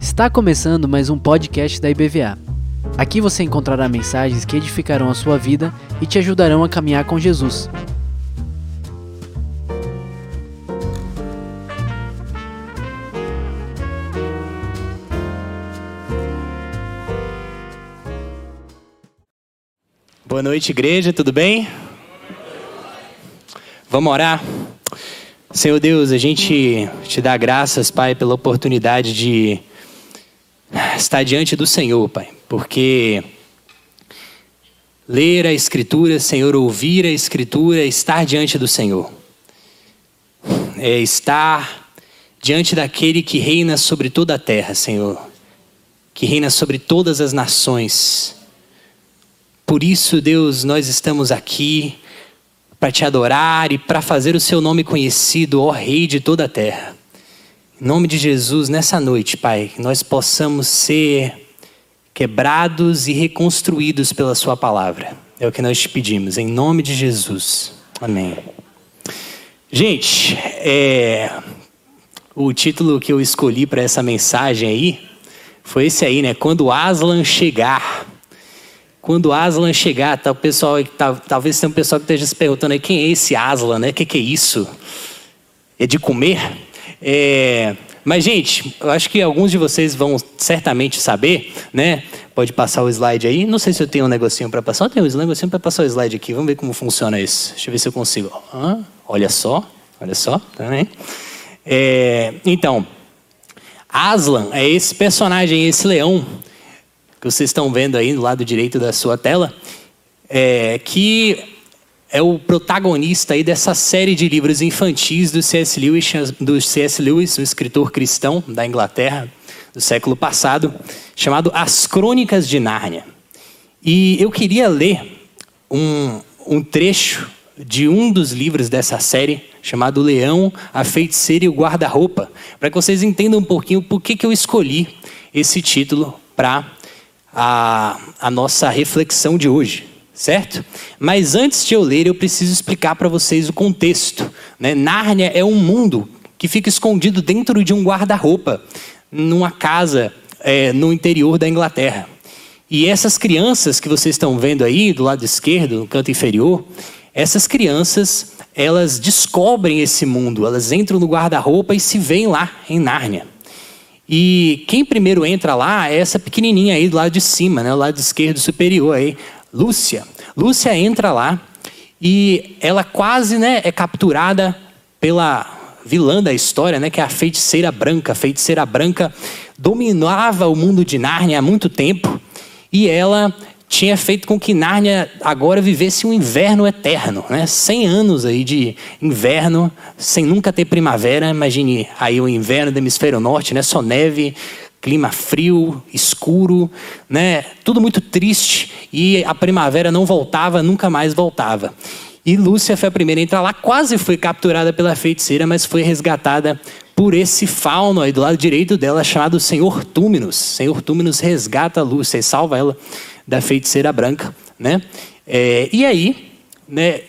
Está começando mais um podcast da IBVA. Aqui você encontrará mensagens que edificarão a sua vida e te ajudarão a caminhar com Jesus. Boa noite, igreja, tudo bem? Vamos orar? Senhor Deus, a gente te dá graças, Pai, pela oportunidade de estar diante do Senhor, Pai, porque ler a Escritura, Senhor, ouvir a Escritura, é estar diante do Senhor, é estar diante daquele que reina sobre toda a terra, Senhor, que reina sobre todas as nações. Por isso, Deus, nós estamos aqui para te adorar e para fazer o seu nome conhecido, ó Rei de toda a terra. Em nome de Jesus, nessa noite, Pai, nós possamos ser quebrados e reconstruídos pela Sua palavra. É o que nós te pedimos, em nome de Jesus. Amém. Gente, é, o título que eu escolhi para essa mensagem aí foi esse aí, né? Quando Aslan chegar. Quando Aslan chegar, tá, o pessoal, tá, talvez tenha um pessoal que esteja se perguntando aí, quem é esse Aslan, né? O que, que é isso? É de comer? É, mas, gente, eu acho que alguns de vocês vão certamente saber, né? Pode passar o slide aí. Não sei se eu tenho um negocinho para passar. Eu tenho um negocinho para passar o slide aqui. Vamos ver como funciona isso. Deixa eu ver se eu consigo. Olha só, olha só. Tá é, então, Aslan é esse personagem, esse leão que vocês estão vendo aí do lado direito da sua tela, é, que é o protagonista aí dessa série de livros infantis do C.S. Lewis, do C.S. Lewis, um escritor cristão da Inglaterra do século passado, chamado As Crônicas de Nárnia. E eu queria ler um, um trecho de um dos livros dessa série, chamado Leão, a Feiticeira e o Guarda-Roupa, para que vocês entendam um pouquinho por que, que eu escolhi esse título para a, a nossa reflexão de hoje, certo? Mas antes de eu ler, eu preciso explicar para vocês o contexto. Né? Nárnia é um mundo que fica escondido dentro de um guarda-roupa, numa casa é, no interior da Inglaterra. E essas crianças que vocês estão vendo aí, do lado esquerdo, no canto inferior, essas crianças, elas descobrem esse mundo, elas entram no guarda-roupa e se veem lá em Nárnia. E quem primeiro entra lá é essa pequenininha aí do lado de cima, né, o lado esquerdo superior aí, Lúcia. Lúcia entra lá e ela quase, né, é capturada pela vilã da história, né, que é a feiticeira branca. A feiticeira branca dominava o mundo de Nárnia há muito tempo e ela tinha feito com que Nárnia agora vivesse um inverno eterno, né? 100 anos aí de inverno, sem nunca ter primavera. Imagine aí o inverno do hemisfério norte, né? Só neve, clima frio, escuro, né? Tudo muito triste e a primavera não voltava, nunca mais voltava. E Lúcia foi a primeira a entrar lá, quase foi capturada pela feiticeira, mas foi resgatada por esse fauno aí do lado direito dela, chamado Senhor Túminos. Senhor Túminos resgata Lúcia e salva ela da feiticeira branca, né? É, e aí, né?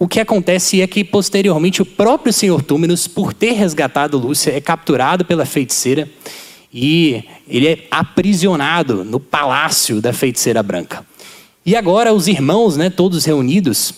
O que acontece é que posteriormente o próprio Senhor Túmenos, por ter resgatado Lúcia, é capturado pela feiticeira e ele é aprisionado no palácio da feiticeira branca. E agora os irmãos, né, todos reunidos,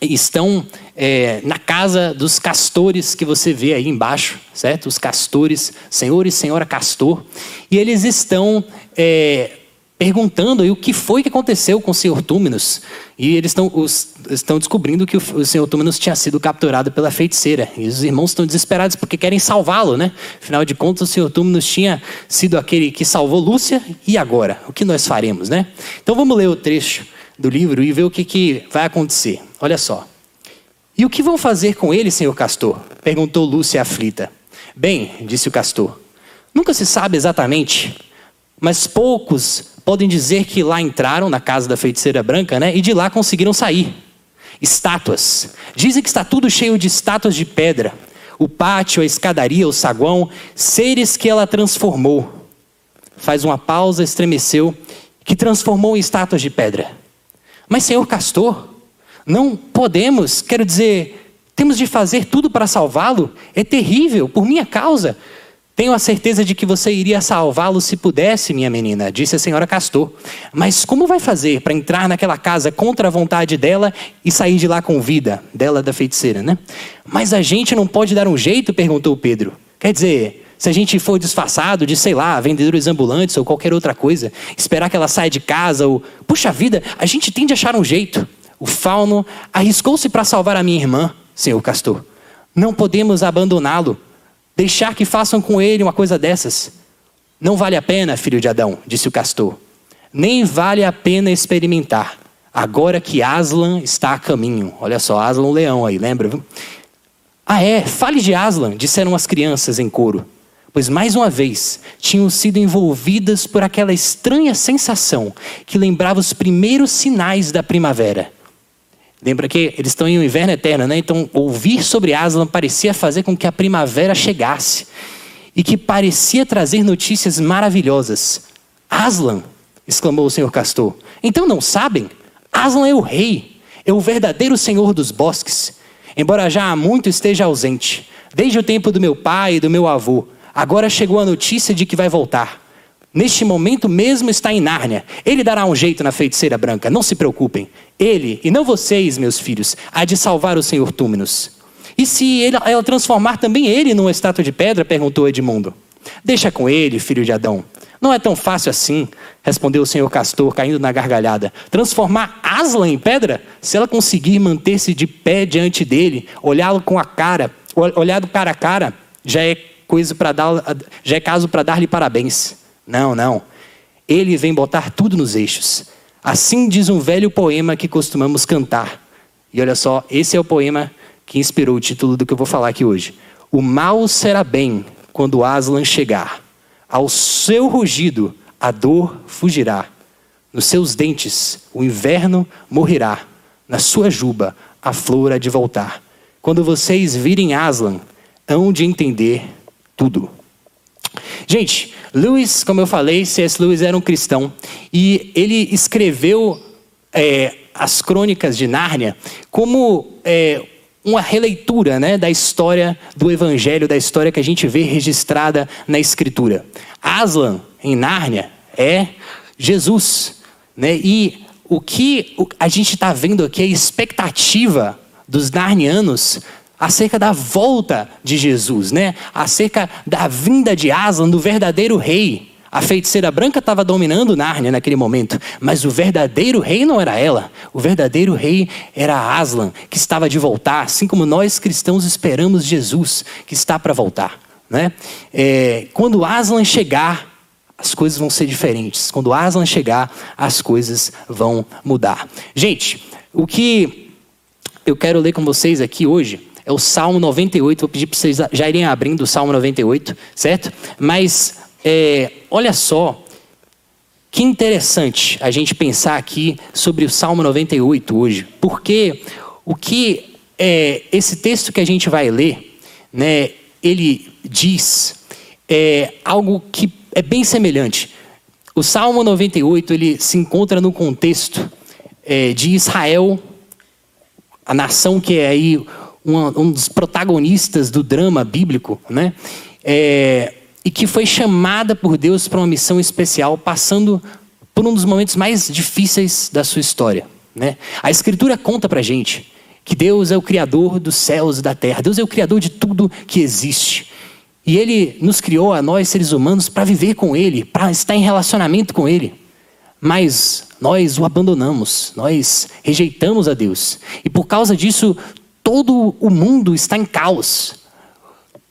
estão é, na casa dos castores que você vê aí embaixo, certo? Os castores, senhor e senhora castor, e eles estão é, perguntando aí o que foi que aconteceu com o senhor Túmenos. E eles estão, os, estão descobrindo que o, o senhor Túmenos tinha sido capturado pela feiticeira. E os irmãos estão desesperados porque querem salvá-lo, né? Afinal de contas, o senhor Túmenos tinha sido aquele que salvou Lúcia. E agora? O que nós faremos, né? Então vamos ler o trecho do livro e ver o que, que vai acontecer. Olha só. E o que vão fazer com ele, senhor castor? Perguntou Lúcia aflita. Bem, disse o castor, nunca se sabe exatamente, mas poucos podem dizer que lá entraram na casa da feiticeira branca, né? E de lá conseguiram sair. Estátuas. Dizem que está tudo cheio de estátuas de pedra. O pátio, a escadaria, o saguão, seres que ela transformou. Faz uma pausa, estremeceu, que transformou em estátuas de pedra. Mas, senhor Castor, não podemos, quero dizer, Temos de fazer tudo para salvá-lo? É terrível, por minha causa. Tenho a certeza de que você iria salvá-lo se pudesse, minha menina, disse a senhora Castor. Mas como vai fazer para entrar naquela casa contra a vontade dela e sair de lá com vida? Dela, da feiticeira, né? Mas a gente não pode dar um jeito? perguntou Pedro. Quer dizer, se a gente for disfarçado de, sei lá, vendedores ambulantes ou qualquer outra coisa, esperar que ela saia de casa ou. Puxa vida, a gente tem de achar um jeito. O fauno arriscou-se para salvar a minha irmã, senhor Castor. Não podemos abandoná-lo deixar que façam com ele uma coisa dessas. Não vale a pena, filho de Adão, disse o castor. Nem vale a pena experimentar. Agora que Aslan está a caminho. Olha só, Aslan o leão aí, lembra? Ah, é, fale de Aslan, disseram as crianças em coro. Pois mais uma vez tinham sido envolvidas por aquela estranha sensação que lembrava os primeiros sinais da primavera. Lembra que eles estão em um inverno eterno, né? Então, ouvir sobre Aslan parecia fazer com que a primavera chegasse e que parecia trazer notícias maravilhosas. Aslan, exclamou o senhor Castor. Então não sabem? Aslan é o rei, é o verdadeiro senhor dos bosques. Embora já há muito esteja ausente, desde o tempo do meu pai e do meu avô, agora chegou a notícia de que vai voltar. Neste momento mesmo está em Nárnia. Ele dará um jeito na feiticeira branca, não se preocupem. Ele, e não vocês, meus filhos, há de salvar o senhor Túminos. E se ela transformar também ele numa estátua de pedra? perguntou Edmundo. Deixa com ele, filho de Adão. Não é tão fácil assim, respondeu o senhor Castor, caindo na gargalhada. Transformar Aslan em pedra? Se ela conseguir manter-se de pé diante dele, olhá-lo com a cara, olhado cara a cara, já é coisa para dar, já é caso para dar-lhe parabéns. Não, não. Ele vem botar tudo nos eixos. Assim diz um velho poema que costumamos cantar. E olha só, esse é o poema que inspirou o título do que eu vou falar aqui hoje. O mal será bem quando Aslan chegar. Ao seu rugido a dor fugirá. Nos seus dentes o inverno morrerá. Na sua juba a flor há de voltar. Quando vocês virem Aslan, hão de entender tudo. Gente, Lewis, como eu falei, C.S. Lewis era um cristão e ele escreveu é, as crônicas de Nárnia como é, uma releitura né, da história do Evangelho, da história que a gente vê registrada na Escritura. Aslan, em Nárnia, é Jesus. Né? E o que a gente está vendo aqui é a expectativa dos narnianos acerca da volta de Jesus, né? Acerca da vinda de Aslan, do verdadeiro rei. A feiticeira branca estava dominando Nárnia naquele momento, mas o verdadeiro rei não era ela. O verdadeiro rei era Aslan, que estava de voltar, assim como nós cristãos esperamos Jesus, que está para voltar. Né? É, quando Aslan chegar, as coisas vão ser diferentes. Quando Aslan chegar, as coisas vão mudar. Gente, o que eu quero ler com vocês aqui hoje é o Salmo 98. Vou pedir para vocês já irem abrindo o Salmo 98, certo? Mas é, olha só, que interessante a gente pensar aqui sobre o Salmo 98 hoje, porque o que é, esse texto que a gente vai ler, né, ele diz é algo que é bem semelhante. O Salmo 98 ele se encontra no contexto é, de Israel, a nação que é aí um dos protagonistas do drama bíblico, né? É, e que foi chamada por Deus para uma missão especial, passando por um dos momentos mais difíceis da sua história. Né? A Escritura conta para gente que Deus é o Criador dos céus e da terra, Deus é o Criador de tudo que existe. E Ele nos criou a nós, seres humanos, para viver com Ele, para estar em relacionamento com Ele. Mas nós o abandonamos, nós rejeitamos a Deus. E por causa disso, todo o mundo está em caos.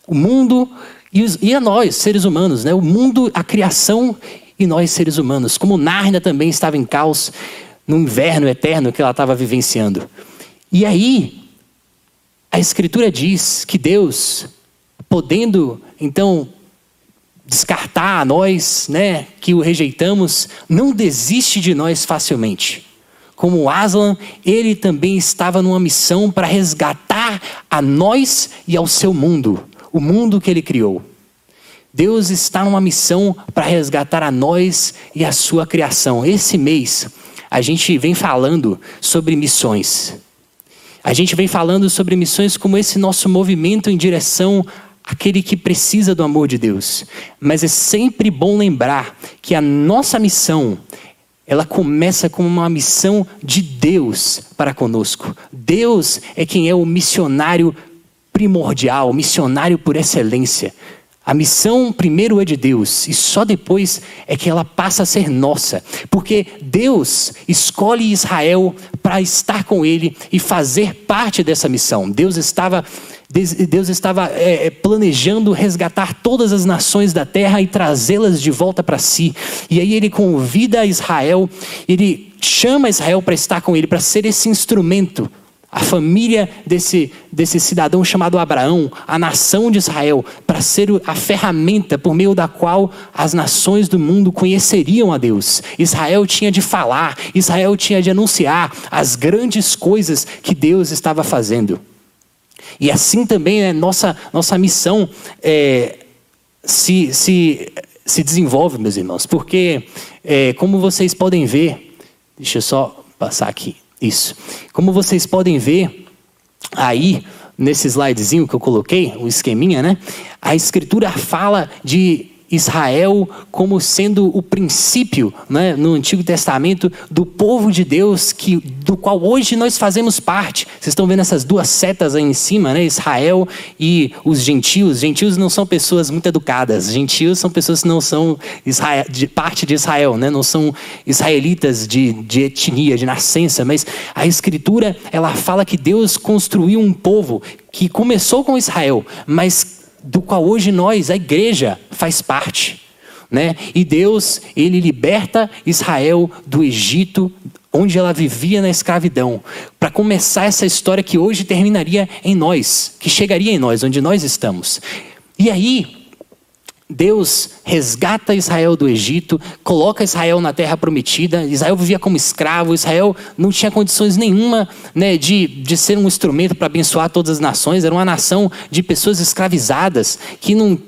O mundo e, os, e a nós, seres humanos, né? O mundo, a criação e nós, seres humanos. Como Nárnia também estava em caos no inverno eterno que ela estava vivenciando. E aí, a Escritura diz que Deus, podendo então descartar a nós, né, que o rejeitamos, não desiste de nós facilmente como Aslan, ele também estava numa missão para resgatar a nós e ao seu mundo, o mundo que ele criou. Deus está numa missão para resgatar a nós e a sua criação. Esse mês, a gente vem falando sobre missões. A gente vem falando sobre missões como esse nosso movimento em direção àquele que precisa do amor de Deus. Mas é sempre bom lembrar que a nossa missão, ela começa com uma missão de Deus para conosco. Deus é quem é o missionário primordial, o missionário por excelência. A missão primeiro é de Deus e só depois é que ela passa a ser nossa, porque Deus escolhe Israel para estar com ele e fazer parte dessa missão. Deus estava Deus estava é, planejando resgatar todas as nações da terra e trazê-las de volta para si. E aí ele convida Israel, ele chama Israel para estar com ele, para ser esse instrumento a família desse, desse cidadão chamado Abraão, a nação de Israel, para ser a ferramenta por meio da qual as nações do mundo conheceriam a Deus. Israel tinha de falar, Israel tinha de anunciar as grandes coisas que Deus estava fazendo. E assim também é nossa, nossa missão é, se, se, se desenvolve, meus irmãos, porque, é, como vocês podem ver, deixa eu só passar aqui. Isso. Como vocês podem ver aí nesse slidezinho que eu coloquei, o esqueminha, né? A escritura fala de Israel como sendo o princípio né, no Antigo Testamento do povo de Deus que, do qual hoje nós fazemos parte. Vocês estão vendo essas duas setas aí em cima, né? Israel e os gentios. Gentios não são pessoas muito educadas. Gentios são pessoas que não são Israel, de parte de Israel, né? não são israelitas de, de etnia, de nascença. Mas a Escritura ela fala que Deus construiu um povo que começou com Israel, mas do qual hoje nós, a igreja, faz parte. Né? E Deus, ele liberta Israel do Egito, onde ela vivia na escravidão, para começar essa história que hoje terminaria em nós, que chegaria em nós, onde nós estamos. E aí, Deus resgata Israel do Egito, coloca Israel na terra prometida. Israel vivia como escravo, Israel não tinha condições nenhuma né, de, de ser um instrumento para abençoar todas as nações. Era uma nação de pessoas escravizadas que não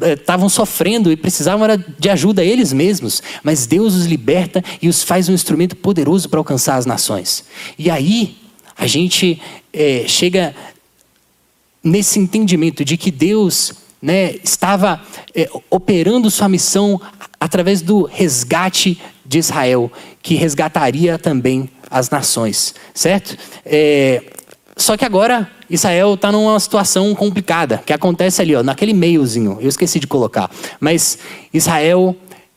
estavam sofrendo e precisavam de ajuda eles mesmos. Mas Deus os liberta e os faz um instrumento poderoso para alcançar as nações. E aí a gente é, chega nesse entendimento de que Deus né, estava é, operando sua missão através do resgate de Israel, que resgataria também as nações, certo? É, só que agora Israel está numa situação complicada, que acontece ali, ó, naquele meiozinho, eu esqueci de colocar, mas Israel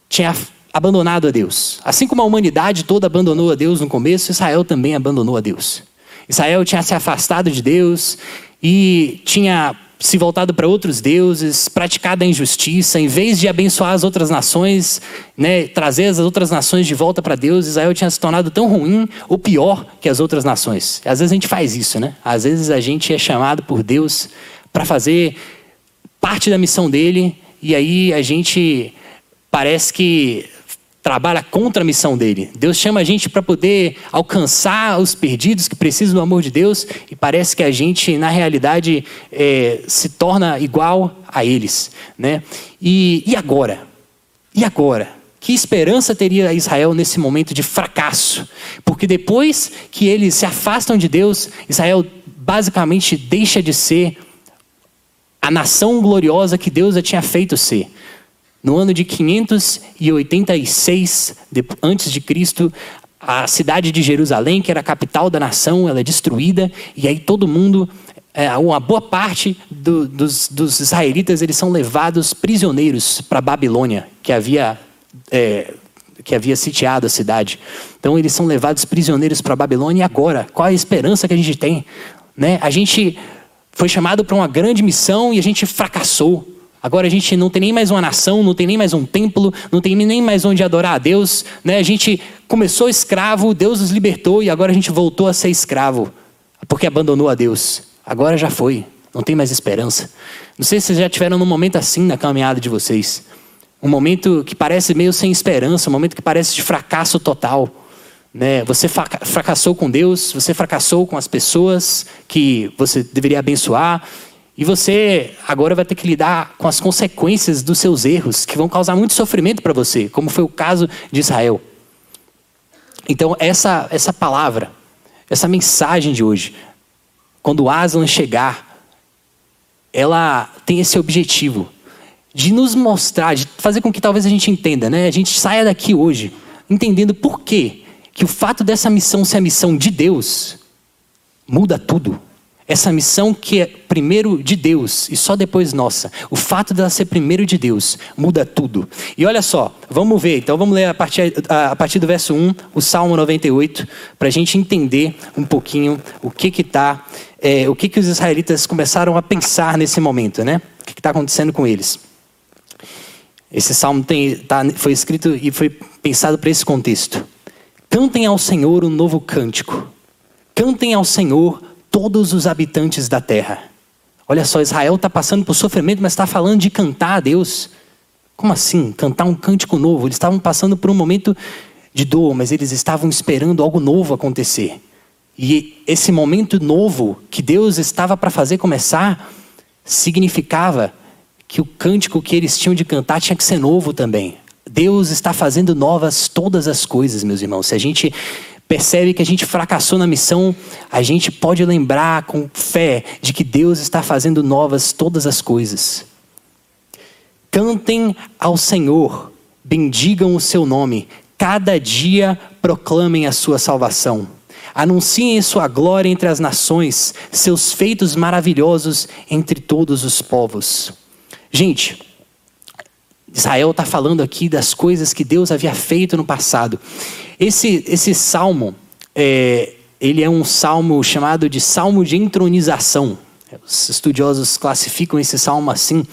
tinha abandonado a Deus. Assim como a humanidade toda abandonou a Deus no começo, Israel também abandonou a Deus. Israel tinha se afastado de Deus e tinha se voltado para outros deuses, praticado a injustiça, em vez de abençoar as outras nações, né, trazer as outras nações de volta para Deus, Israel tinha se tornado tão ruim ou pior que as outras nações. Às vezes a gente faz isso, né? Às vezes a gente é chamado por Deus para fazer parte da missão dele e aí a gente parece que trabalha contra a missão dele. Deus chama a gente para poder alcançar os perdidos que precisam do amor de Deus e parece que a gente, na realidade, é, se torna igual a eles. Né? E, e agora? E agora? Que esperança teria Israel nesse momento de fracasso? Porque depois que eles se afastam de Deus, Israel basicamente deixa de ser a nação gloriosa que Deus já tinha feito ser. No ano de 586 antes de Cristo, a cidade de Jerusalém, que era a capital da nação, ela é destruída e aí todo mundo, é, uma boa parte do, dos, dos, israelitas, eles são levados prisioneiros para Babilônia, que havia é, que havia sitiado a cidade. Então eles são levados prisioneiros para Babilônia e agora, qual a esperança que a gente tem? Né? A gente foi chamado para uma grande missão e a gente fracassou. Agora a gente não tem nem mais uma nação, não tem nem mais um templo, não tem nem mais onde adorar a Deus. Né? A gente começou escravo, Deus nos libertou e agora a gente voltou a ser escravo porque abandonou a Deus. Agora já foi, não tem mais esperança. Não sei se vocês já tiveram num momento assim na caminhada de vocês. Um momento que parece meio sem esperança, um momento que parece de fracasso total. Né? Você fracassou com Deus, você fracassou com as pessoas que você deveria abençoar, e você agora vai ter que lidar com as consequências dos seus erros, que vão causar muito sofrimento para você, como foi o caso de Israel. Então, essa, essa palavra, essa mensagem de hoje, quando Aslan chegar, ela tem esse objetivo de nos mostrar, de fazer com que talvez a gente entenda, né? A gente saia daqui hoje entendendo por quê que o fato dessa missão ser a missão de Deus muda tudo. Essa missão que é primeiro de Deus e só depois nossa. O fato dela ser primeiro de Deus muda tudo. E olha só, vamos ver. Então vamos ler a partir, a partir do verso 1, o Salmo 98, para a gente entender um pouquinho o que que tá, é, o que que os israelitas começaram a pensar nesse momento, né? O que está acontecendo com eles? Esse salmo tem, tá, foi escrito e foi pensado para esse contexto. Cantem ao Senhor um novo cântico. Cantem ao Senhor todos os habitantes da terra. Olha só, Israel está passando por sofrimento, mas está falando de cantar a Deus. Como assim? Cantar um cântico novo? Eles estavam passando por um momento de dor, mas eles estavam esperando algo novo acontecer. E esse momento novo que Deus estava para fazer começar significava que o cântico que eles tinham de cantar tinha que ser novo também. Deus está fazendo novas todas as coisas, meus irmãos. Se a gente percebe que a gente fracassou na missão, a gente pode lembrar com fé de que Deus está fazendo novas todas as coisas. Cantem ao Senhor, bendigam o seu nome, cada dia proclamem a sua salvação. Anunciem sua glória entre as nações, seus feitos maravilhosos entre todos os povos. Gente, Israel está falando aqui das coisas que Deus havia feito no passado. Esse, esse salmo, é, ele é um salmo chamado de salmo de entronização. Os estudiosos classificam esse salmo assim,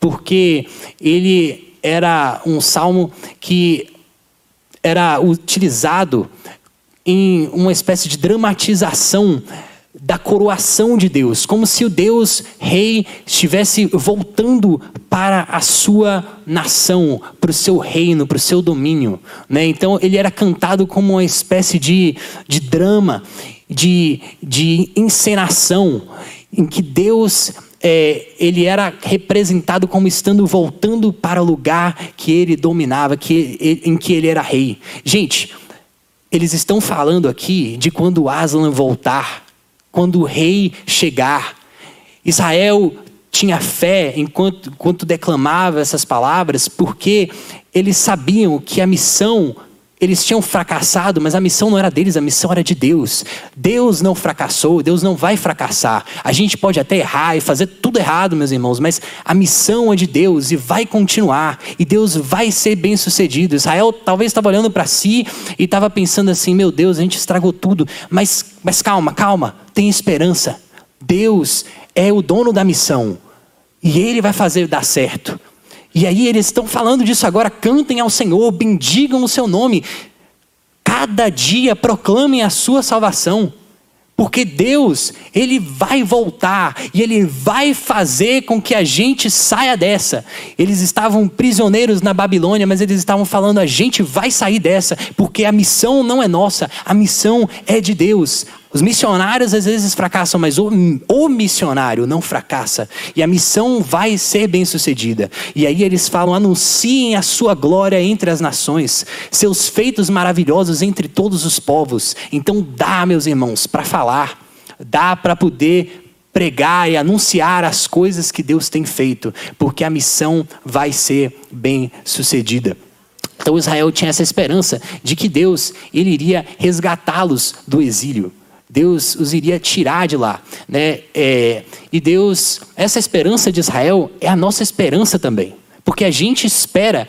porque ele era um salmo que era utilizado em uma espécie de dramatização da coroação de Deus, como se o Deus rei estivesse voltando para a sua nação, para o seu reino, para o seu domínio. Né? Então ele era cantado como uma espécie de, de drama, de, de encenação, em que Deus é, ele era representado como estando voltando para o lugar que ele dominava, que, em que ele era rei. Gente, eles estão falando aqui de quando Aslan voltar quando o rei chegar. Israel tinha fé enquanto, enquanto declamava essas palavras, porque eles sabiam que a missão eles tinham fracassado, mas a missão não era deles, a missão era de Deus. Deus não fracassou, Deus não vai fracassar. A gente pode até errar e fazer tudo errado, meus irmãos, mas a missão é de Deus e vai continuar. E Deus vai ser bem sucedido. Israel talvez estava olhando para si e estava pensando assim: meu Deus, a gente estragou tudo. Mas, mas calma, calma, tem esperança. Deus é o dono da missão e Ele vai fazer dar certo. E aí eles estão falando disso agora, cantem ao Senhor, bendigam o seu nome. Cada dia proclamem a sua salvação. Porque Deus, Ele vai voltar e Ele vai fazer com que a gente saia dessa. Eles estavam prisioneiros na Babilônia, mas eles estavam falando: a gente vai sair dessa, porque a missão não é nossa, a missão é de Deus. Os missionários às vezes fracassam, mas o, o, missionário não fracassa. E a missão vai ser bem sucedida. E aí eles falam: anunciem a sua glória entre as nações, seus feitos maravilhosos entre todos os povos. Então dá, meus irmãos, para falar, dá para poder pregar e anunciar as coisas que Deus tem feito, porque a missão vai ser bem sucedida. Então Israel tinha essa esperança de que Deus ele iria resgatá-los do exílio. Deus os iria tirar de lá, né? É, e Deus, essa esperança de Israel é a nossa esperança também, porque a gente espera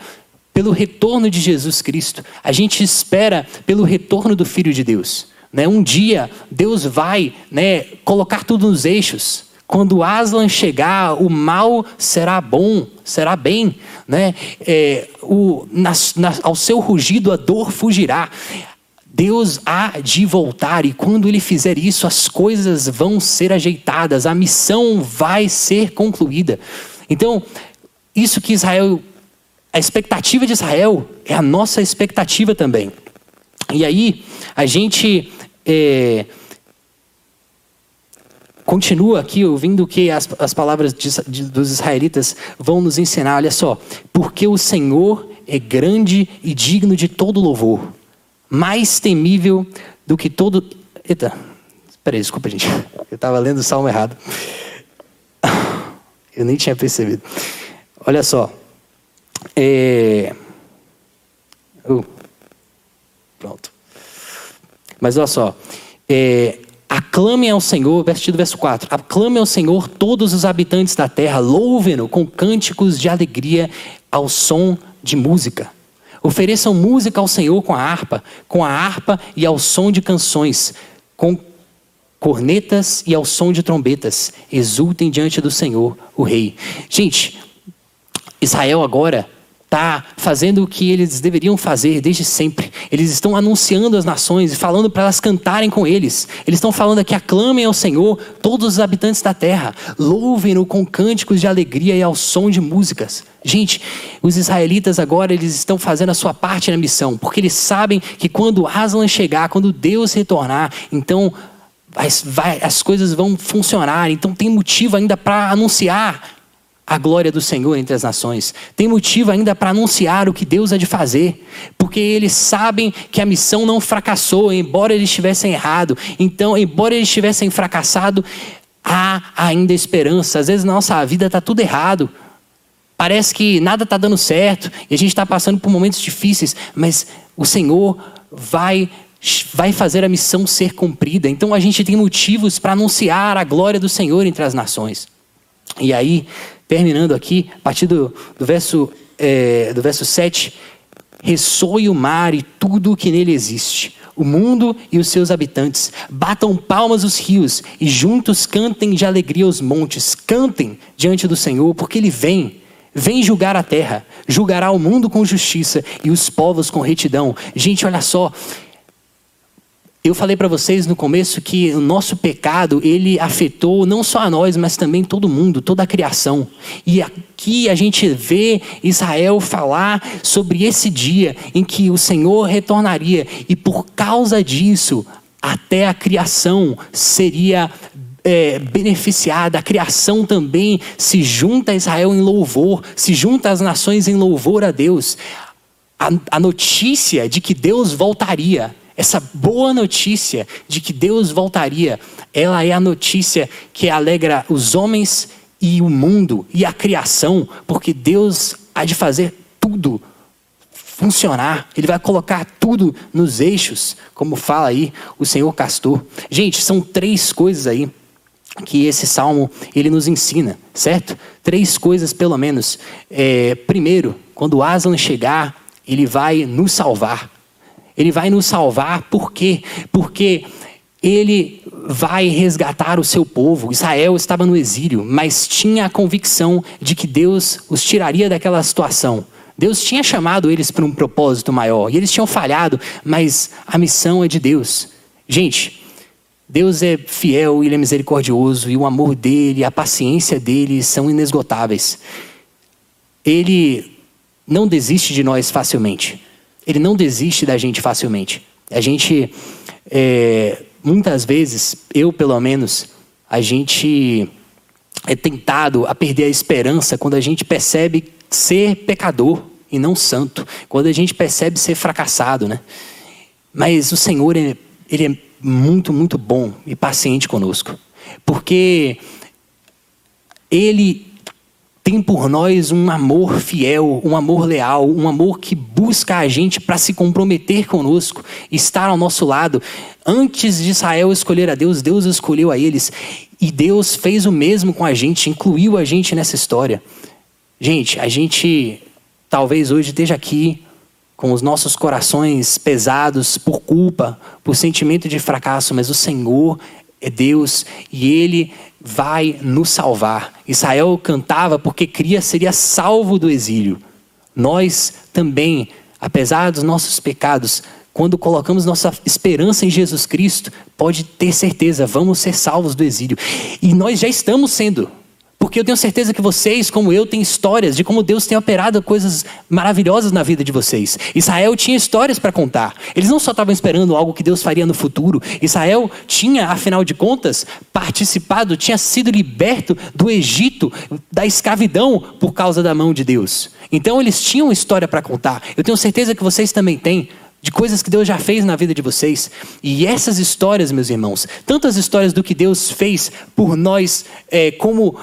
pelo retorno de Jesus Cristo, a gente espera pelo retorno do Filho de Deus. Né? Um dia Deus vai né, colocar tudo nos eixos. Quando Aslan chegar, o mal será bom, será bem. Né? É, o, na, na, ao seu rugido a dor fugirá. Deus há de voltar e quando ele fizer isso, as coisas vão ser ajeitadas, a missão vai ser concluída. Então, isso que Israel, a expectativa de Israel é a nossa expectativa também. E aí, a gente é, continua aqui ouvindo o que as, as palavras de, de, dos israelitas vão nos ensinar. Olha só, porque o Senhor é grande e digno de todo louvor mais temível do que todo. Eita, Peraí, desculpa, gente. Eu estava lendo o salmo errado. Eu nem tinha percebido. Olha só. É... Uh. Pronto. Mas olha só. É... Aclame ao Senhor, vestido verso 4. Aclame ao Senhor todos os habitantes da terra, louvem-no com cânticos de alegria ao som de música. Ofereçam música ao Senhor com a harpa, com a harpa e ao som de canções, com cornetas e ao som de trombetas. Exultem diante do Senhor, o Rei. Gente, Israel agora está fazendo o que eles deveriam fazer desde sempre. Eles estão anunciando as nações e falando para elas cantarem com eles. Eles estão falando aqui: aclamem ao Senhor todos os habitantes da terra, louvem-no com cânticos de alegria e ao som de músicas. Gente, os israelitas agora eles estão fazendo a sua parte na missão, porque eles sabem que quando Aslan chegar, quando Deus retornar, então as, vai, as coisas vão funcionar. Então tem motivo ainda para anunciar a glória do Senhor entre as nações. Tem motivo ainda para anunciar o que Deus há de fazer, porque eles sabem que a missão não fracassou, embora eles estivessem errado. Então, embora eles tivessem fracassado, há ainda esperança. Às vezes na nossa vida está tudo errado. Parece que nada está dando certo e a gente está passando por momentos difíceis, mas o Senhor vai vai fazer a missão ser cumprida. Então a gente tem motivos para anunciar a glória do Senhor entre as nações. E aí, terminando aqui, a partir do, do verso, é, do verso 7, ressoe o mar e tudo o que nele existe, o mundo e os seus habitantes. Batam palmas os rios e juntos cantem de alegria os montes. Cantem diante do Senhor, porque ele vem. Vem julgar a terra, julgará o mundo com justiça e os povos com retidão. Gente, olha só, eu falei para vocês no começo que o nosso pecado, ele afetou não só a nós, mas também todo mundo, toda a criação. E aqui a gente vê Israel falar sobre esse dia em que o Senhor retornaria e por causa disso, até a criação seria é, beneficiada, a criação também se junta a Israel em louvor, se junta às nações em louvor a Deus. A, a notícia de que Deus voltaria essa boa notícia de que Deus voltaria, ela é a notícia que alegra os homens e o mundo e a criação, porque Deus há de fazer tudo funcionar, Ele vai colocar tudo nos eixos, como fala aí o Senhor Castor. Gente, são três coisas aí que esse salmo ele nos ensina, certo? Três coisas pelo menos. É, primeiro, quando Aslan chegar, ele vai nos salvar. Ele vai nos salvar, por quê? Porque ele vai resgatar o seu povo. Israel estava no exílio, mas tinha a convicção de que Deus os tiraria daquela situação. Deus tinha chamado eles para um propósito maior e eles tinham falhado, mas a missão é de Deus. Gente, Deus é fiel, ele é misericordioso e o amor dele, a paciência dele são inesgotáveis. Ele não desiste de nós facilmente. Ele não desiste da gente facilmente. A gente, é, muitas vezes, eu pelo menos, a gente é tentado a perder a esperança quando a gente percebe ser pecador e não santo, quando a gente percebe ser fracassado, né? Mas o Senhor, ele é muito, muito bom e paciente conosco, porque Ele tem por nós um amor fiel, um amor leal, um amor que busca a gente para se comprometer conosco, estar ao nosso lado. Antes de Israel escolher a Deus, Deus escolheu a eles. E Deus fez o mesmo com a gente, incluiu a gente nessa história. Gente, a gente talvez hoje esteja aqui com os nossos corações pesados por culpa, por sentimento de fracasso, mas o Senhor é Deus e Ele vai nos salvar. Israel cantava porque cria seria salvo do exílio. Nós também, apesar dos nossos pecados, quando colocamos nossa esperança em Jesus Cristo, pode ter certeza, vamos ser salvos do exílio. E nós já estamos sendo. Porque eu tenho certeza que vocês, como eu, têm histórias de como Deus tem operado coisas maravilhosas na vida de vocês. Israel tinha histórias para contar. Eles não só estavam esperando algo que Deus faria no futuro. Israel tinha, afinal de contas, participado, tinha sido liberto do Egito, da escravidão, por causa da mão de Deus. Então eles tinham história para contar. Eu tenho certeza que vocês também têm. de coisas que Deus já fez na vida de vocês. E essas histórias, meus irmãos, tantas histórias do que Deus fez por nós é, como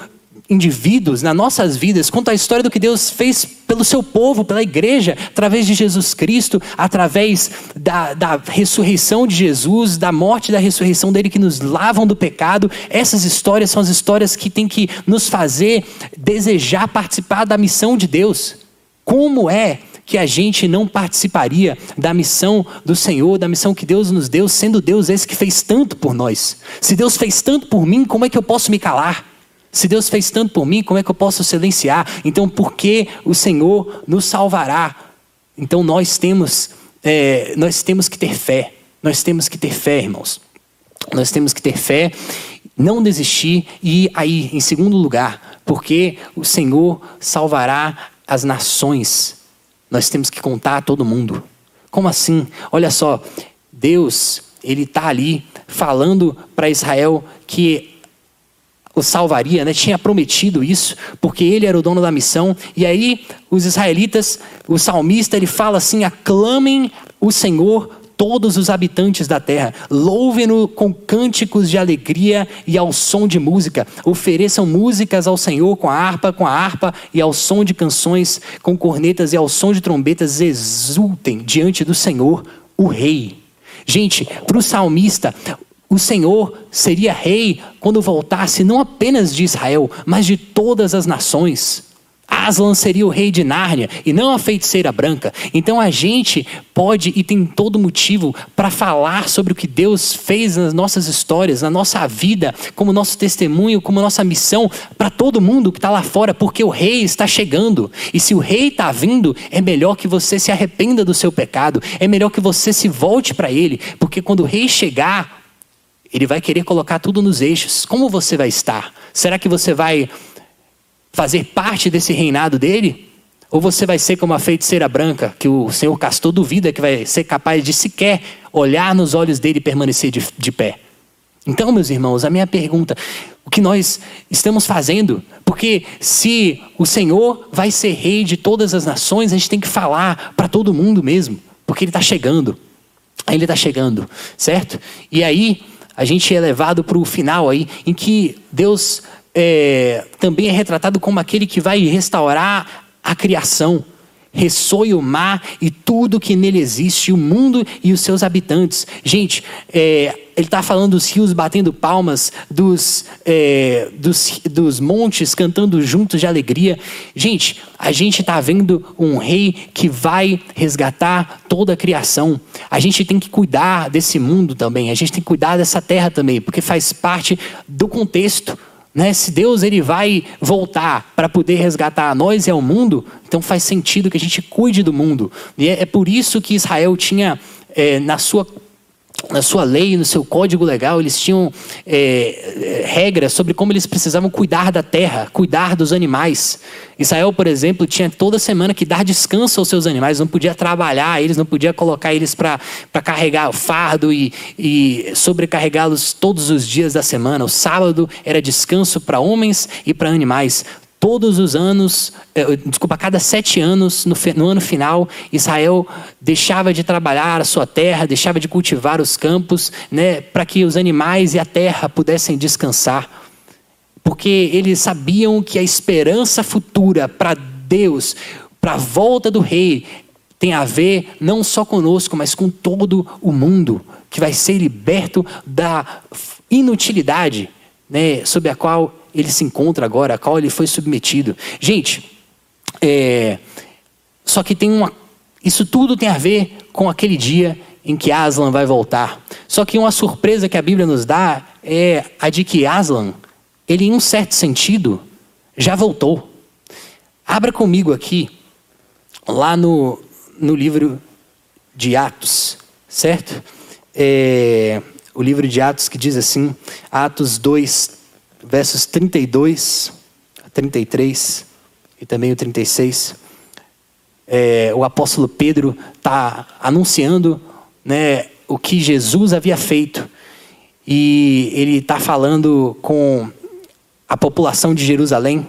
indivíduos, nas nossas vidas, quanto a história do que Deus fez pelo seu povo, pela igreja, através de Jesus Cristo, através da, da ressurreição de Jesus, da morte e da ressurreição dele que nos lavam do pecado. Essas histórias são as histórias que têm que nos fazer desejar participar da missão de Deus. Como é que a gente não participaria da missão do Senhor, da missão que Deus nos deu, sendo Deus esse que fez tanto por nós? Se Deus fez tanto por mim, como é que eu posso me calar? Se Deus fez tanto por mim, como é que eu posso silenciar? Então, por que o Senhor nos salvará? Então, nós temos, é, nós temos que ter fé. Nós temos que ter fé, irmãos. Nós temos que ter fé, não desistir e aí, em segundo lugar, porque o Senhor salvará as nações. Nós temos que contar a todo mundo. Como assim? Olha só, Deus, ele está ali falando para Israel que o salvaria, né? tinha prometido isso, porque ele era o dono da missão. E aí, os israelitas, o salmista, ele fala assim: aclamem o Senhor todos os habitantes da terra. Louvem-no com cânticos de alegria e ao som de música. Ofereçam músicas ao Senhor com a harpa, com a harpa e ao som de canções, com cornetas e ao som de trombetas. Exultem diante do Senhor, o Rei. Gente, para o salmista, o Senhor seria rei quando voltasse não apenas de Israel, mas de todas as nações. Aslan seria o rei de Nárnia e não a feiticeira branca. Então a gente pode e tem todo motivo para falar sobre o que Deus fez nas nossas histórias, na nossa vida, como nosso testemunho, como nossa missão para todo mundo que está lá fora, porque o rei está chegando. E se o rei está vindo, é melhor que você se arrependa do seu pecado, é melhor que você se volte para ele, porque quando o rei chegar, ele vai querer colocar tudo nos eixos. Como você vai estar? Será que você vai fazer parte desse reinado dele? Ou você vai ser como a feiticeira branca, que o Senhor castou duvida que vai ser capaz de sequer olhar nos olhos dele e permanecer de, de pé? Então, meus irmãos, a minha pergunta, o que nós estamos fazendo? Porque se o Senhor vai ser rei de todas as nações, a gente tem que falar para todo mundo mesmo, porque ele está chegando. Ele está chegando, certo? E aí, a gente é levado para o final aí, em que Deus é, também é retratado como aquele que vai restaurar a criação. Ressoe o mar e tudo que nele existe, o mundo e os seus habitantes. Gente, é, ele está falando dos rios batendo palmas, dos, é, dos, dos montes cantando juntos de alegria. Gente, a gente está vendo um rei que vai resgatar toda a criação. A gente tem que cuidar desse mundo também, a gente tem que cuidar dessa terra também, porque faz parte do contexto. Né? Se Deus ele vai voltar para poder resgatar a nós e ao mundo, então faz sentido que a gente cuide do mundo. E é, é por isso que Israel tinha é, na sua na sua lei, no seu código legal, eles tinham é, regras sobre como eles precisavam cuidar da terra, cuidar dos animais. Israel, por exemplo, tinha toda semana que dar descanso aos seus animais, não podia trabalhar eles, não podia colocar eles para carregar o fardo e, e sobrecarregá-los todos os dias da semana. O sábado era descanso para homens e para animais todos os anos, eh, desculpa, a cada sete anos, no, no, ano final, Israel deixava de trabalhar a sua terra, deixava de cultivar os campos, né, para que os animais e a terra pudessem descansar. Porque eles sabiam que a esperança futura para Deus, para a volta do rei, tem a ver não só conosco, mas com todo o mundo, que vai ser liberto da inutilidade né, sob a qual ele se encontra agora, a qual ele foi submetido. Gente, é, só que tem uma. Isso tudo tem a ver com aquele dia em que Aslan vai voltar. Só que uma surpresa que a Bíblia nos dá é a de que Aslan, ele em um certo sentido, já voltou. Abra comigo aqui, lá no, no livro de Atos, certo? É, o livro de Atos que diz assim, Atos 2, versos 32 a 33 e também o 36. É, o apóstolo Pedro está anunciando né, o que Jesus havia feito. E ele está falando com a população de Jerusalém.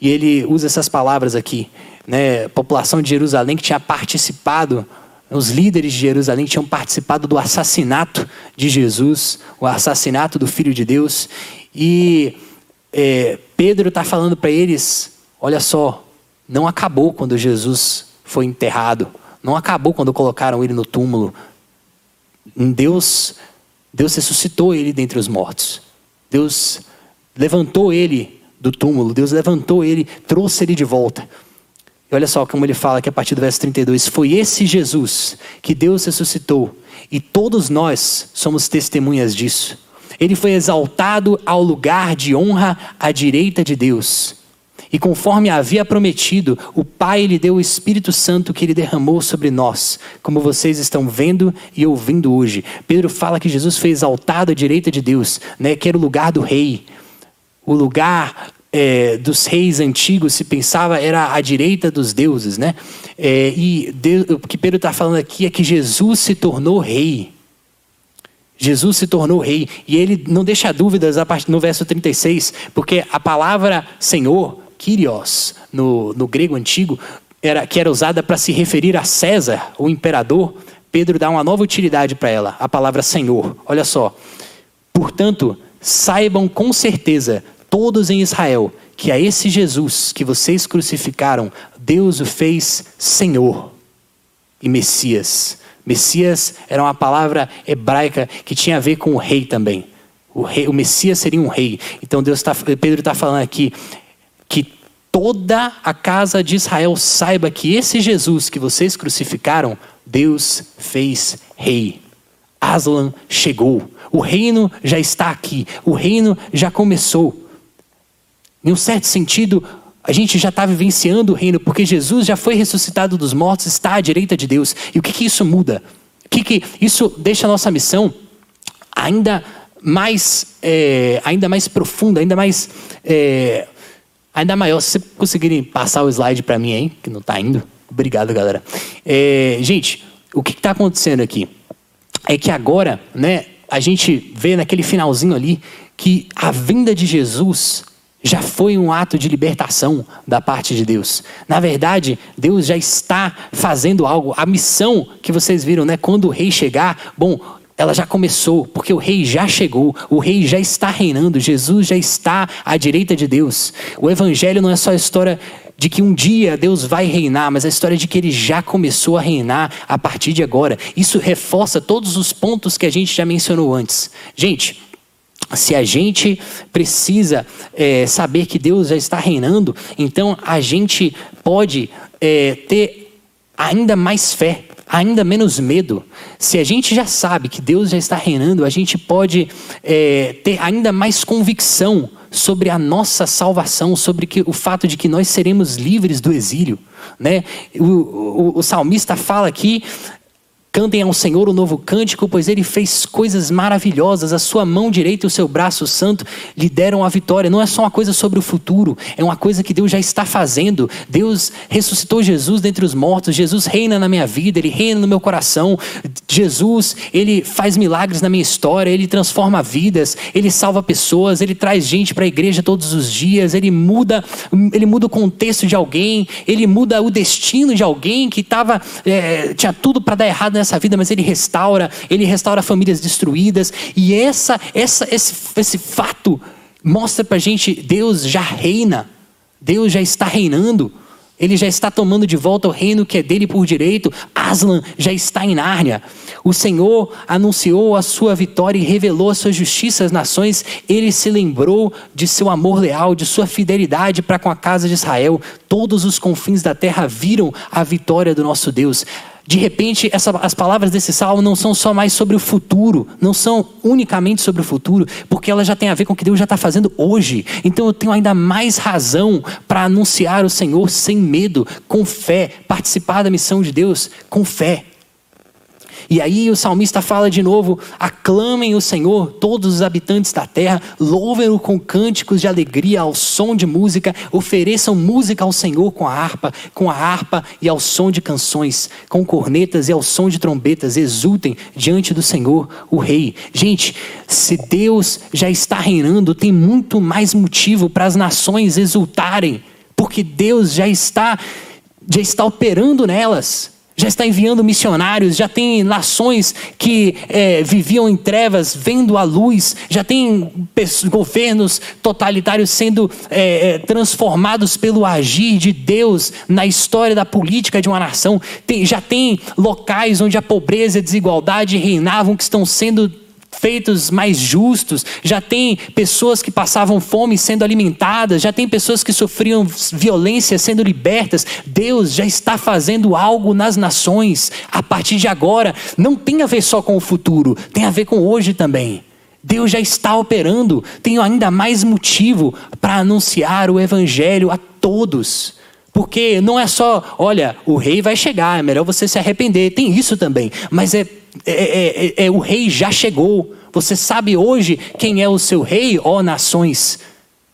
E ele usa essas palavras aqui. Né, população de Jerusalém que tinha participado os líderes de Jerusalém tinham participado do assassinato de Jesus, o assassinato do Filho de Deus. E é, Pedro está falando para eles: olha só, não acabou quando Jesus foi enterrado, não acabou quando colocaram ele no túmulo. Deus, Deus ressuscitou ele dentre os mortos. Deus levantou ele do túmulo, Deus levantou ele, trouxe ele de volta. E olha só como ele fala aqui a partir do verso 32: Foi esse Jesus que Deus ressuscitou, e todos nós somos testemunhas disso. Ele foi exaltado ao lugar de honra à direita de Deus. E conforme havia prometido, o Pai lhe deu o Espírito Santo que ele derramou sobre nós, como vocês estão vendo e ouvindo hoje. Pedro fala que Jesus foi exaltado à direita de Deus, né, que era o lugar do rei, o lugar é, dos reis antigos se pensava era a direita dos deuses, né? É, e Deus, o que Pedro está falando aqui é que Jesus se tornou rei. Jesus se tornou rei. E ele não deixa dúvidas no verso 36, porque a palavra Senhor, Kyrios, no, no grego antigo, era, que era usada para se referir a César, o imperador, Pedro dá uma nova utilidade para ela, a palavra Senhor. Olha só. Portanto, saibam com certeza todos em Israel que a esse Jesus que vocês crucificaram, Deus o fez Senhor e Messias. Messias era uma palavra hebraica que tinha a ver com o rei também. O, rei, o Messias seria um rei. Então Deus tá, Pedro está falando aqui que toda a casa de Israel saiba que esse Jesus que vocês crucificaram, Deus fez rei. Aslan chegou. O reino já está aqui. O reino já começou. Em um certo sentido, a gente já está vivenciando o reino, porque Jesus já foi ressuscitado dos mortos, está à direita de Deus. E o que, que isso muda? O que, que isso deixa a nossa missão ainda mais, é, ainda mais profunda, ainda mais, é, ainda maior. Se vocês conseguirem passar o slide para mim aí, que não está indo. Obrigado, galera. É, gente, o que está acontecendo aqui? É que agora, né, a gente vê naquele finalzinho ali que a vinda de Jesus já foi um ato de libertação da parte de Deus. Na verdade, Deus já está fazendo algo. A missão que vocês viram, né? Quando o rei chegar, bom, ela já começou, porque o rei já chegou, o rei já está reinando, Jesus já está à direita de Deus. O evangelho não é só a história de que um dia Deus vai reinar, mas a história de que ele já começou a reinar a partir de agora. Isso reforça todos os pontos que a gente já mencionou antes. Gente, se a gente precisa é, saber que Deus já está reinando, então a gente pode é, ter ainda mais fé, ainda menos medo. Se a gente já sabe que Deus já está reinando, a gente pode é, ter ainda mais convicção sobre a nossa salvação, sobre que, o fato de que nós seremos livres do exílio. Né? O, o, o salmista fala aqui Cantem ao Senhor o novo cântico, pois ele fez coisas maravilhosas. A sua mão direita e o seu braço santo lhe deram a vitória. Não é só uma coisa sobre o futuro, é uma coisa que Deus já está fazendo. Deus ressuscitou Jesus dentre os mortos. Jesus reina na minha vida, ele reina no meu coração. Jesus, ele faz milagres na minha história, ele transforma vidas, ele salva pessoas, ele traz gente para a igreja todos os dias, ele muda, ele muda o contexto de alguém, ele muda o destino de alguém que tava, é, tinha tudo para dar errado nessa vida, mas ele restaura, ele restaura famílias destruídas. E essa, essa, esse, esse fato mostra para gente: Deus já reina, Deus já está reinando. Ele já está tomando de volta o reino que é dele por direito. Aslan já está em Nárnia. O Senhor anunciou a sua vitória e revelou a sua justiça às nações. Ele se lembrou de seu amor leal, de sua fidelidade para com a casa de Israel. Todos os confins da terra viram a vitória do nosso Deus. De repente, essa, as palavras desse salmo não são só mais sobre o futuro, não são unicamente sobre o futuro, porque ela já tem a ver com o que Deus já está fazendo hoje. Então eu tenho ainda mais razão para anunciar o Senhor sem medo, com fé, participar da missão de Deus com fé. E aí o salmista fala de novo: aclamem o Senhor, todos os habitantes da terra, louvem-o com cânticos de alegria, ao som de música, ofereçam música ao Senhor com a harpa, com a harpa e ao som de canções, com cornetas e ao som de trombetas, exultem diante do Senhor, o Rei. Gente, se Deus já está reinando, tem muito mais motivo para as nações exultarem, porque Deus já está já está operando nelas já está enviando missionários, já tem nações que é, viviam em trevas vendo a luz, já tem governos totalitários sendo é, é, transformados pelo agir de Deus na história da política de uma nação, tem, já tem locais onde a pobreza e a desigualdade reinavam que estão sendo feitos mais justos, já tem pessoas que passavam fome sendo alimentadas, já tem pessoas que sofriam violência sendo libertas. Deus já está fazendo algo nas nações a partir de agora. Não tem a ver só com o futuro, tem a ver com hoje também. Deus já está operando. Tenho ainda mais motivo para anunciar o evangelho a todos. Porque não é só, olha, o rei vai chegar, é melhor você se arrepender. Tem isso também. Mas é é, é, é, o rei já chegou. Você sabe hoje quem é o seu rei, ó nações.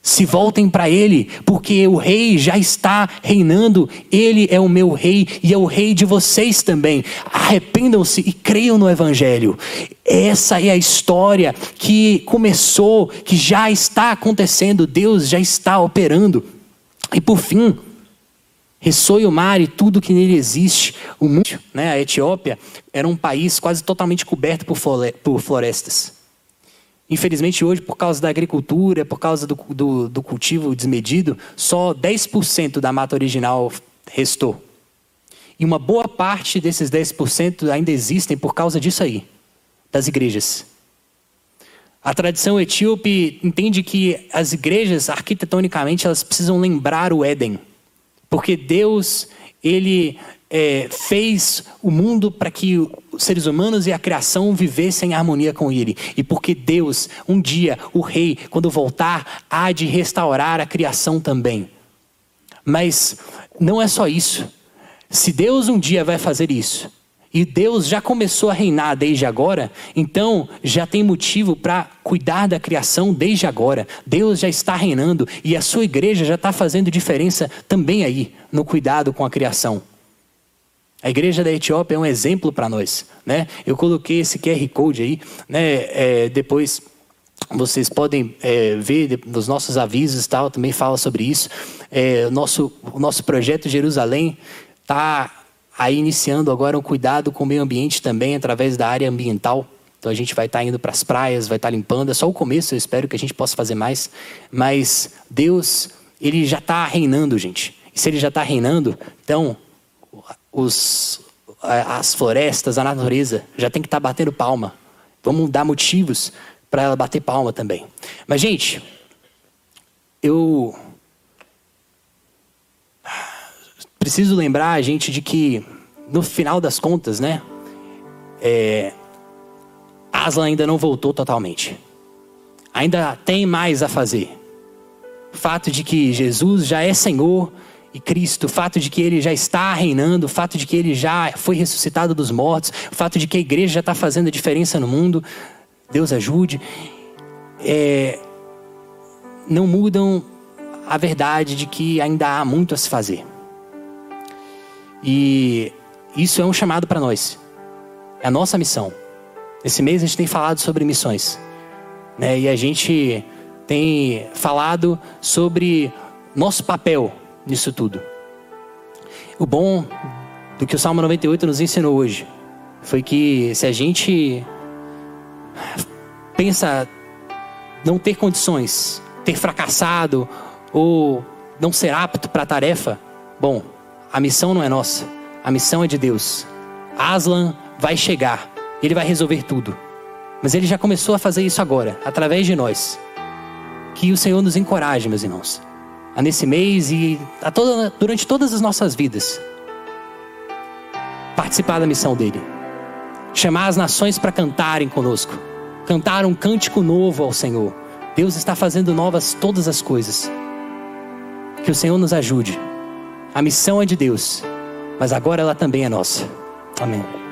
Se voltem para ele, porque o rei já está reinando, ele é o meu rei e é o rei de vocês também. Arrependam-se e creiam no evangelho. Essa é a história que começou, que já está acontecendo, Deus já está operando. E por fim, ressoe o mar e tudo que nele existe. O mundo, né, a Etiópia era um país quase totalmente coberto por florestas. Infelizmente, hoje, por causa da agricultura, por causa do, do, do cultivo desmedido, só 10% da mata original restou. E uma boa parte desses 10% ainda existem por causa disso aí, das igrejas. A tradição etíope entende que as igrejas, arquitetonicamente, elas precisam lembrar o Éden. Porque Deus, Ele é, fez o mundo para que os seres humanos e a criação vivessem em harmonia com Ele. E porque Deus, um dia, o Rei, quando voltar, há de restaurar a criação também. Mas não é só isso. Se Deus um dia vai fazer isso, e Deus já começou a reinar desde agora, então já tem motivo para cuidar da criação desde agora. Deus já está reinando e a sua igreja já está fazendo diferença também aí no cuidado com a criação. A igreja da Etiópia é um exemplo para nós, né? Eu coloquei esse QR code aí, né? É, depois vocês podem é, ver nos nossos avisos tal, também fala sobre isso. É, o, nosso, o nosso projeto Jerusalém está aí iniciando agora um cuidado com o meio ambiente também através da área ambiental. Então a gente vai estar tá indo para as praias, vai estar tá limpando. É só o começo, eu espero que a gente possa fazer mais. Mas Deus, Ele já está reinando, gente. E se Ele já está reinando, então os, as florestas, a natureza já tem que estar tá batendo palma. Vamos dar motivos para ela bater palma também. Mas, gente, eu preciso lembrar a gente de que, no final das contas, né? É, Aslan ainda não voltou totalmente. Ainda tem mais a fazer. O fato de que Jesus já é Senhor e Cristo, o fato de que Ele já está reinando, o fato de que Ele já foi ressuscitado dos mortos, o fato de que a igreja já está fazendo a diferença no mundo, Deus ajude, é, não mudam a verdade de que ainda há muito a se fazer. E isso é um chamado para nós. É a nossa missão. Esse mês a gente tem falado sobre missões. Né? E a gente tem falado sobre nosso papel nisso tudo. O bom do que o Salmo 98 nos ensinou hoje foi que se a gente pensa não ter condições, ter fracassado ou não ser apto para a tarefa, bom, a missão não é nossa, a missão é de Deus. Aslan vai chegar, ele vai resolver tudo. Mas ele já começou a fazer isso agora, através de nós. Que o Senhor nos encoraje, meus irmãos, a nesse mês e a toda, durante todas as nossas vidas, participar da missão dele. Chamar as nações para cantarem conosco, cantar um cântico novo ao Senhor. Deus está fazendo novas todas as coisas. Que o Senhor nos ajude. A missão é de Deus, mas agora ela também é nossa. Amém.